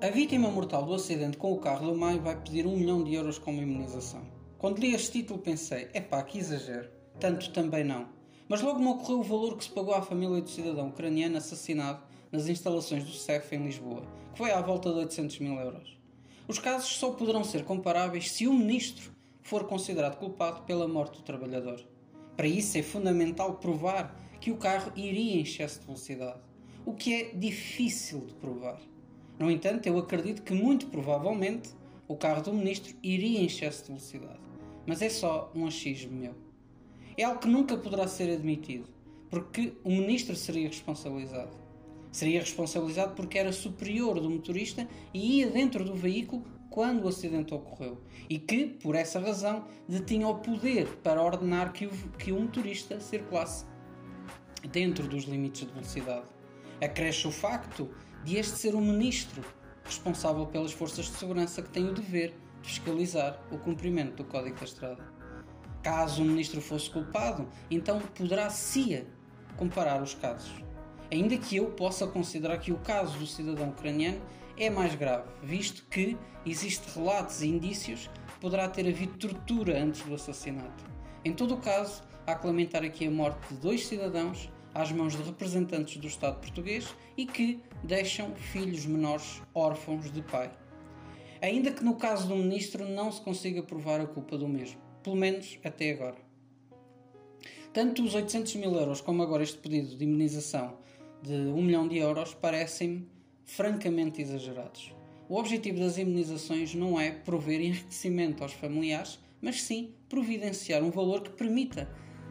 A vítima mortal do acidente com o carro do Maio vai pedir um milhão de euros como imunização. Quando li este título pensei, epá, que exagero. Tanto também não. Mas logo me ocorreu o valor que se pagou à família do cidadão ucraniano assassinado nas instalações do CEF em Lisboa, que foi à volta de 800 mil euros. Os casos só poderão ser comparáveis se o ministro for considerado culpado pela morte do trabalhador. Para isso é fundamental provar que o carro iria em excesso de velocidade, o que é difícil de provar. No entanto, eu acredito que muito provavelmente o carro do ministro iria em excesso de velocidade. Mas é só um achismo meu. É algo que nunca poderá ser admitido, porque o ministro seria responsabilizado. Seria responsabilizado porque era superior do motorista e ia dentro do veículo quando o acidente ocorreu e que, por essa razão, detinha o poder para ordenar que o, que o motorista circulasse dentro dos limites de velocidade. Acresce o facto de este ser o ministro responsável pelas forças de segurança que tem o dever de fiscalizar o cumprimento do Código da Estrada. Caso o ministro fosse culpado, então poderá CIA comparar os casos. Ainda que eu possa considerar que o caso do cidadão ucraniano é mais grave, visto que existem relatos e indícios que poderá ter havido tortura antes do assassinato. Em todo o caso, há que lamentar aqui a morte de dois cidadãos às mãos de representantes do Estado português e que deixam filhos menores órfãos de pai. Ainda que no caso do ministro não se consiga provar a culpa do mesmo, pelo menos até agora. Tanto os 800 mil euros como agora este pedido de imunização de 1 milhão de euros parecem-me francamente exagerados. O objetivo das imunizações não é prover enriquecimento aos familiares, mas sim providenciar um valor que permita,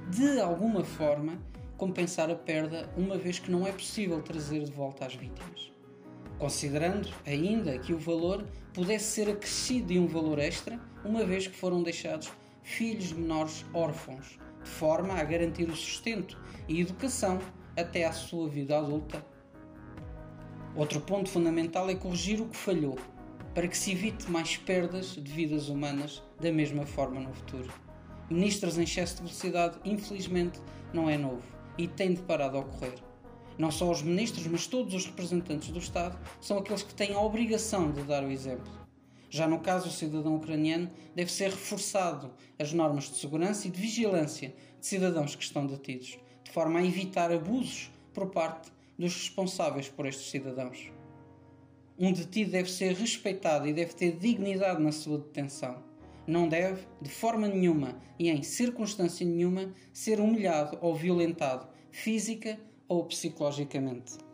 de alguma forma, compensar a perda, uma vez que não é possível trazer de volta as vítimas. Considerando ainda que o valor pudesse ser acrescido de um valor extra, uma vez que foram deixados filhos menores órfãos, de forma a garantir o sustento e educação até à sua vida adulta. Outro ponto fundamental é corrigir o que falhou, para que se evite mais perdas de vidas humanas da mesma forma no futuro. Ministros em excesso de velocidade, infelizmente, não é novo e tem de parar de ocorrer. Não só os ministros, mas todos os representantes do Estado são aqueles que têm a obrigação de dar o exemplo. Já no caso do cidadão ucraniano, deve ser reforçado as normas de segurança e de vigilância de cidadãos que estão detidos, de forma a evitar abusos por parte dos responsáveis por estes cidadãos. Um detido deve ser respeitado e deve ter dignidade na sua detenção não deve, de forma nenhuma e em circunstância nenhuma, ser humilhado ou violentado, física ou psicologicamente.